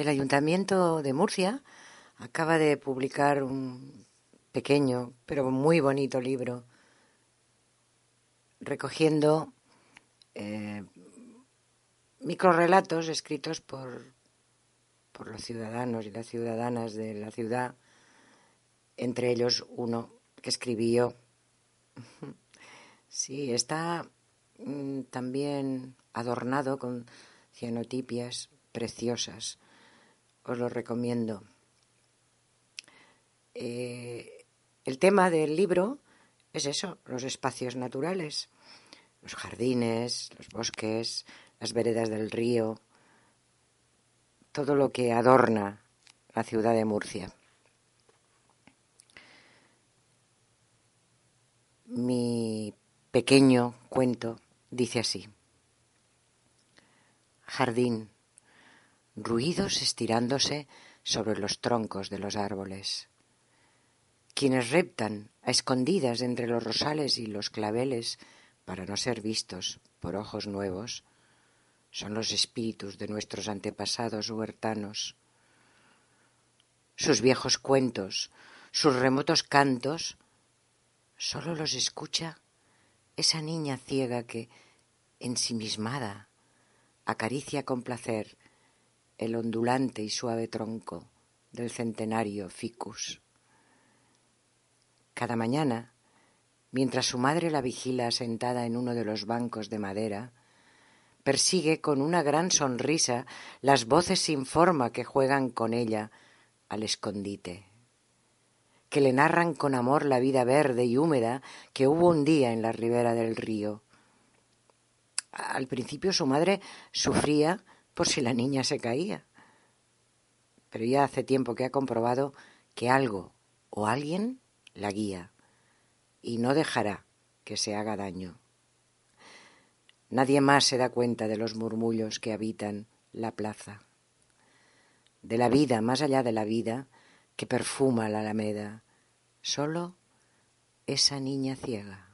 El Ayuntamiento de Murcia acaba de publicar un pequeño pero muy bonito libro recogiendo eh, microrelatos escritos por, por los ciudadanos y las ciudadanas de la ciudad, entre ellos uno que escribió. Sí, está mm, también adornado con cianotipias preciosas os lo recomiendo. Eh, el tema del libro es eso, los espacios naturales, los jardines, los bosques, las veredas del río, todo lo que adorna la ciudad de Murcia. Mi pequeño cuento dice así. Jardín ruidos estirándose sobre los troncos de los árboles. Quienes reptan a escondidas entre los rosales y los claveles para no ser vistos por ojos nuevos, son los espíritus de nuestros antepasados huertanos. Sus viejos cuentos, sus remotos cantos, sólo los escucha esa niña ciega que, ensimismada, acaricia con placer el ondulante y suave tronco del centenario ficus. Cada mañana, mientras su madre la vigila sentada en uno de los bancos de madera, persigue con una gran sonrisa las voces sin forma que juegan con ella al escondite, que le narran con amor la vida verde y húmeda que hubo un día en la ribera del río. Al principio su madre sufría por si la niña se caía. Pero ya hace tiempo que ha comprobado que algo o alguien la guía y no dejará que se haga daño. Nadie más se da cuenta de los murmullos que habitan la plaza, de la vida más allá de la vida que perfuma la alameda, solo esa niña ciega.